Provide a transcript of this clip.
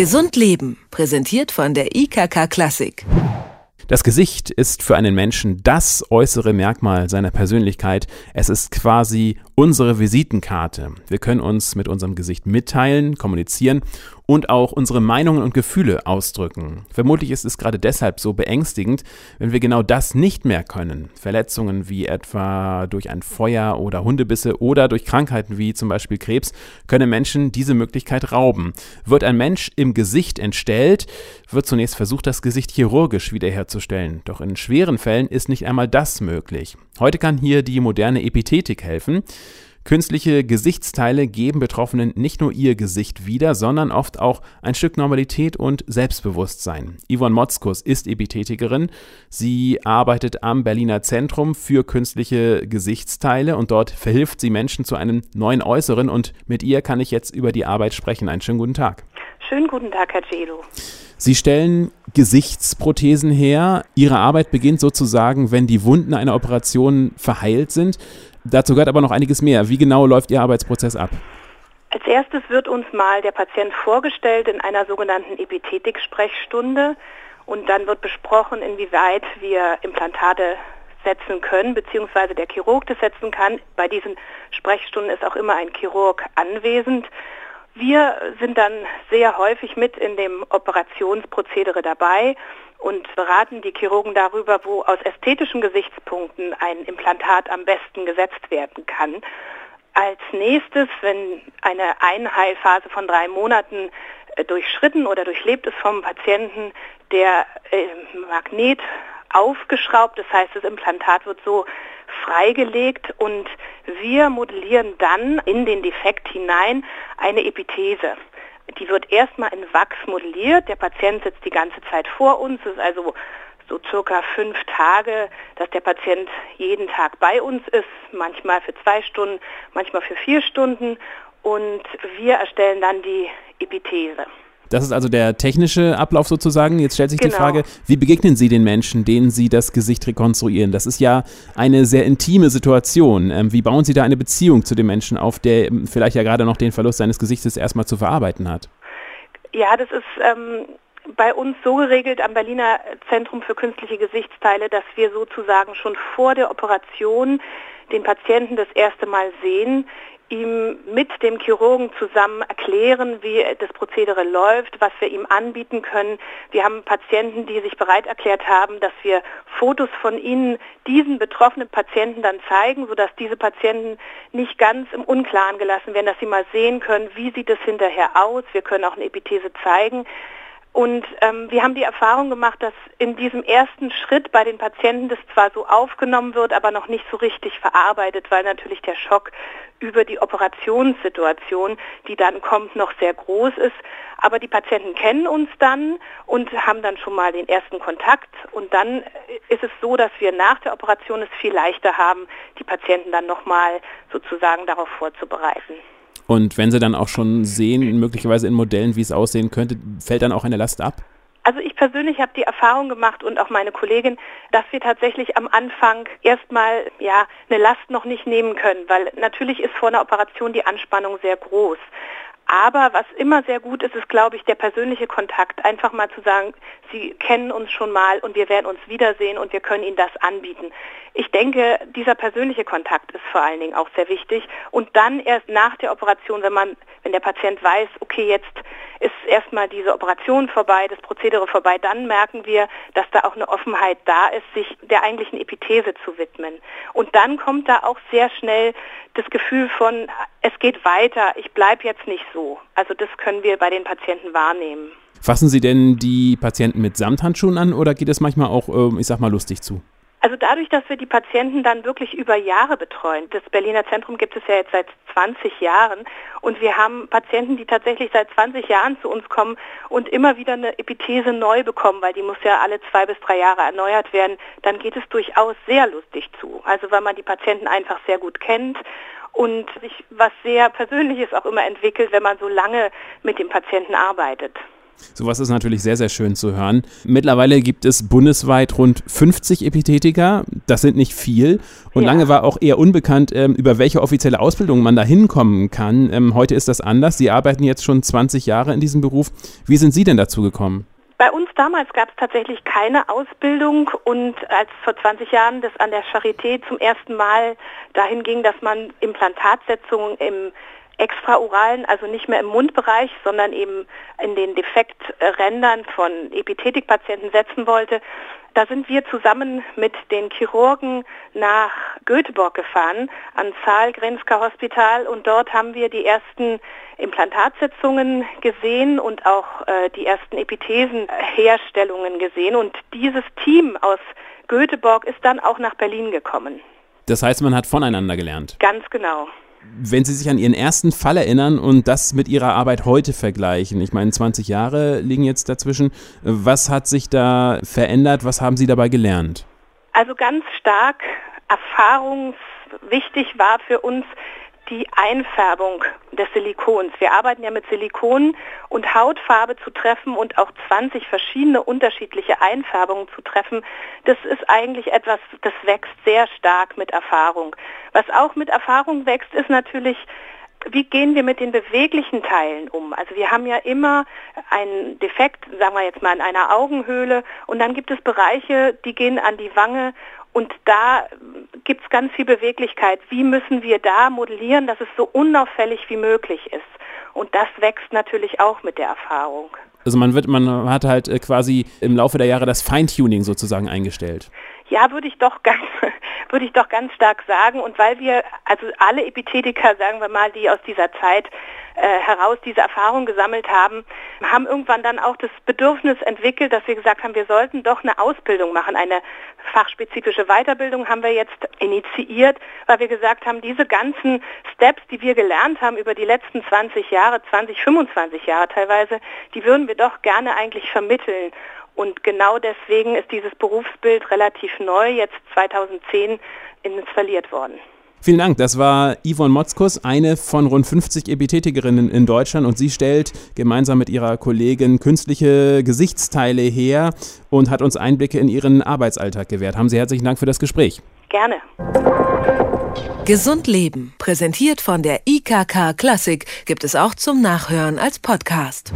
Gesund Leben, präsentiert von der IKK Klassik. Das Gesicht ist für einen Menschen das äußere Merkmal seiner Persönlichkeit. Es ist quasi unsere Visitenkarte. Wir können uns mit unserem Gesicht mitteilen, kommunizieren und auch unsere Meinungen und Gefühle ausdrücken. Vermutlich ist es gerade deshalb so beängstigend, wenn wir genau das nicht mehr können. Verletzungen wie etwa durch ein Feuer oder Hundebisse oder durch Krankheiten wie zum Beispiel Krebs können Menschen diese Möglichkeit rauben. Wird ein Mensch im Gesicht entstellt, wird zunächst versucht, das Gesicht chirurgisch wiederherzustellen. Doch in schweren Fällen ist nicht einmal das möglich. Heute kann hier die moderne Epithetik helfen. Künstliche Gesichtsteile geben Betroffenen nicht nur ihr Gesicht wieder, sondern oft auch ein Stück Normalität und Selbstbewusstsein. Yvonne Motzkus ist Epithetikerin. Sie arbeitet am Berliner Zentrum für künstliche Gesichtsteile und dort verhilft sie Menschen zu einem neuen Äußeren und mit ihr kann ich jetzt über die Arbeit sprechen. Einen schönen guten Tag. Schönen guten Tag, Herr Gelo. Sie stellen Gesichtsprothesen her. Ihre Arbeit beginnt sozusagen, wenn die Wunden einer Operation verheilt sind. Dazu gehört aber noch einiges mehr. Wie genau läuft Ihr Arbeitsprozess ab? Als erstes wird uns mal der Patient vorgestellt in einer sogenannten Epithetik-Sprechstunde und dann wird besprochen, inwieweit wir Implantate setzen können, beziehungsweise der Chirurg das setzen kann. Bei diesen Sprechstunden ist auch immer ein Chirurg anwesend. Wir sind dann sehr häufig mit in dem Operationsprozedere dabei und beraten die Chirurgen darüber, wo aus ästhetischen Gesichtspunkten ein Implantat am besten gesetzt werden kann. Als nächstes, wenn eine Einheilphase von drei Monaten äh, durchschritten oder durchlebt ist vom Patienten, der äh, Magnet aufgeschraubt, das heißt, das Implantat wird so freigelegt und wir modellieren dann in den Defekt hinein eine Epithese. Die wird erstmal in Wachs modelliert. Der Patient sitzt die ganze Zeit vor uns. Es ist also so circa fünf Tage, dass der Patient jeden Tag bei uns ist, manchmal für zwei Stunden, manchmal für vier Stunden. Und wir erstellen dann die Epithese. Das ist also der technische Ablauf sozusagen. Jetzt stellt sich genau. die Frage, wie begegnen Sie den Menschen, denen Sie das Gesicht rekonstruieren? Das ist ja eine sehr intime Situation. Ähm, wie bauen Sie da eine Beziehung zu dem Menschen auf, der vielleicht ja gerade noch den Verlust seines Gesichtes erstmal zu verarbeiten hat? Ja, das ist ähm, bei uns so geregelt am Berliner Zentrum für künstliche Gesichtsteile, dass wir sozusagen schon vor der Operation den Patienten das erste Mal sehen, ihm mit dem Chirurgen zusammen erklären, wie das Prozedere läuft, was wir ihm anbieten können. Wir haben Patienten, die sich bereit erklärt haben, dass wir Fotos von ihnen diesen betroffenen Patienten dann zeigen, sodass diese Patienten nicht ganz im Unklaren gelassen werden, dass sie mal sehen können, wie sieht es hinterher aus. Wir können auch eine Epithese zeigen. Und ähm, wir haben die Erfahrung gemacht, dass in diesem ersten Schritt bei den Patienten das zwar so aufgenommen wird, aber noch nicht so richtig verarbeitet, weil natürlich der Schock über die Operationssituation, die dann kommt, noch sehr groß ist. Aber die Patienten kennen uns dann und haben dann schon mal den ersten Kontakt. Und dann ist es so, dass wir nach der Operation es viel leichter haben, die Patienten dann nochmal sozusagen darauf vorzubereiten. Und wenn Sie dann auch schon sehen, möglicherweise in Modellen, wie es aussehen könnte, fällt dann auch eine Last ab? Also ich persönlich habe die Erfahrung gemacht und auch meine Kollegin, dass wir tatsächlich am Anfang erstmal ja eine Last noch nicht nehmen können, weil natürlich ist vor einer Operation die Anspannung sehr groß. Aber was immer sehr gut ist, ist, glaube ich, der persönliche Kontakt. Einfach mal zu sagen, Sie kennen uns schon mal und wir werden uns wiedersehen und wir können Ihnen das anbieten. Ich denke, dieser persönliche Kontakt ist vor allen Dingen auch sehr wichtig. Und dann erst nach der Operation, wenn man, wenn der Patient weiß, okay, jetzt ist erstmal diese Operation vorbei, das Prozedere vorbei, dann merken wir, dass da auch eine Offenheit da ist, sich der eigentlichen Epithese zu widmen. Und dann kommt da auch sehr schnell das Gefühl von, es geht weiter, ich bleibe jetzt nicht so. Also das können wir bei den Patienten wahrnehmen. Fassen Sie denn die Patienten mit Samthandschuhen an oder geht es manchmal auch, ähm, ich sag mal, lustig zu? Also dadurch, dass wir die Patienten dann wirklich über Jahre betreuen, das Berliner Zentrum gibt es ja jetzt seit 20 Jahren und wir haben Patienten, die tatsächlich seit 20 Jahren zu uns kommen und immer wieder eine Epithese neu bekommen, weil die muss ja alle zwei bis drei Jahre erneuert werden, dann geht es durchaus sehr lustig zu. Also weil man die Patienten einfach sehr gut kennt und sich was sehr Persönliches auch immer entwickelt, wenn man so lange mit dem Patienten arbeitet. Sowas ist natürlich sehr, sehr schön zu hören. Mittlerweile gibt es bundesweit rund 50 Epithetika. Das sind nicht viel. Und ja. lange war auch eher unbekannt, ähm, über welche offizielle Ausbildung man da hinkommen kann. Ähm, heute ist das anders. Sie arbeiten jetzt schon 20 Jahre in diesem Beruf. Wie sind Sie denn dazu gekommen? Bei uns damals gab es tatsächlich keine Ausbildung und als vor 20 Jahren das an der Charité zum ersten Mal dahin ging, dass man Implantatsetzungen im extraoralen, also nicht mehr im Mundbereich, sondern eben in den Defekträndern von Epithetikpatienten setzen wollte. Da sind wir zusammen mit den Chirurgen nach Göteborg gefahren, ans Saal-Grenska Hospital und dort haben wir die ersten Implantatsetzungen gesehen und auch äh, die ersten Epithesenherstellungen gesehen und dieses Team aus Göteborg ist dann auch nach Berlin gekommen. Das heißt, man hat voneinander gelernt. Ganz genau wenn Sie sich an Ihren ersten Fall erinnern und das mit Ihrer Arbeit heute vergleichen, ich meine, 20 Jahre liegen jetzt dazwischen, was hat sich da verändert, was haben Sie dabei gelernt? Also ganz stark erfahrungswichtig war für uns die Einfärbung des Silikons. Wir arbeiten ja mit Silikon und Hautfarbe zu treffen und auch 20 verschiedene unterschiedliche Einfärbungen zu treffen, das ist eigentlich etwas, das wächst sehr stark mit Erfahrung. Was auch mit Erfahrung wächst, ist natürlich, wie gehen wir mit den beweglichen Teilen um? Also wir haben ja immer einen Defekt, sagen wir jetzt mal in einer Augenhöhle und dann gibt es Bereiche, die gehen an die Wange und da gibt es ganz viel Beweglichkeit. Wie müssen wir da modellieren, dass es so unauffällig wie möglich ist? Und das wächst natürlich auch mit der Erfahrung. Also man wird, man hat halt äh, quasi im Laufe der Jahre das Feintuning sozusagen eingestellt. Ja, würde ich doch ganz, würde ich doch ganz stark sagen. Und weil wir, also alle Epithetiker, sagen wir mal, die aus dieser Zeit äh, heraus diese Erfahrung gesammelt haben, haben irgendwann dann auch das Bedürfnis entwickelt, dass wir gesagt haben, wir sollten doch eine Ausbildung machen. Eine fachspezifische Weiterbildung haben wir jetzt initiiert, weil wir gesagt haben, diese ganzen Steps, die wir gelernt haben über die letzten 20 Jahre, 20, 25 Jahre teilweise, die würden wir doch gerne eigentlich vermitteln. Und genau deswegen ist dieses Berufsbild relativ neu, jetzt 2010 installiert worden. Vielen Dank. Das war Yvonne Motzkus, eine von rund 50 Epithetikerinnen in Deutschland und sie stellt gemeinsam mit ihrer Kollegin künstliche Gesichtsteile her und hat uns Einblicke in ihren Arbeitsalltag gewährt. Haben Sie herzlichen Dank für das Gespräch. Gerne. Gesund Leben, präsentiert von der IKK Klassik, gibt es auch zum Nachhören als Podcast.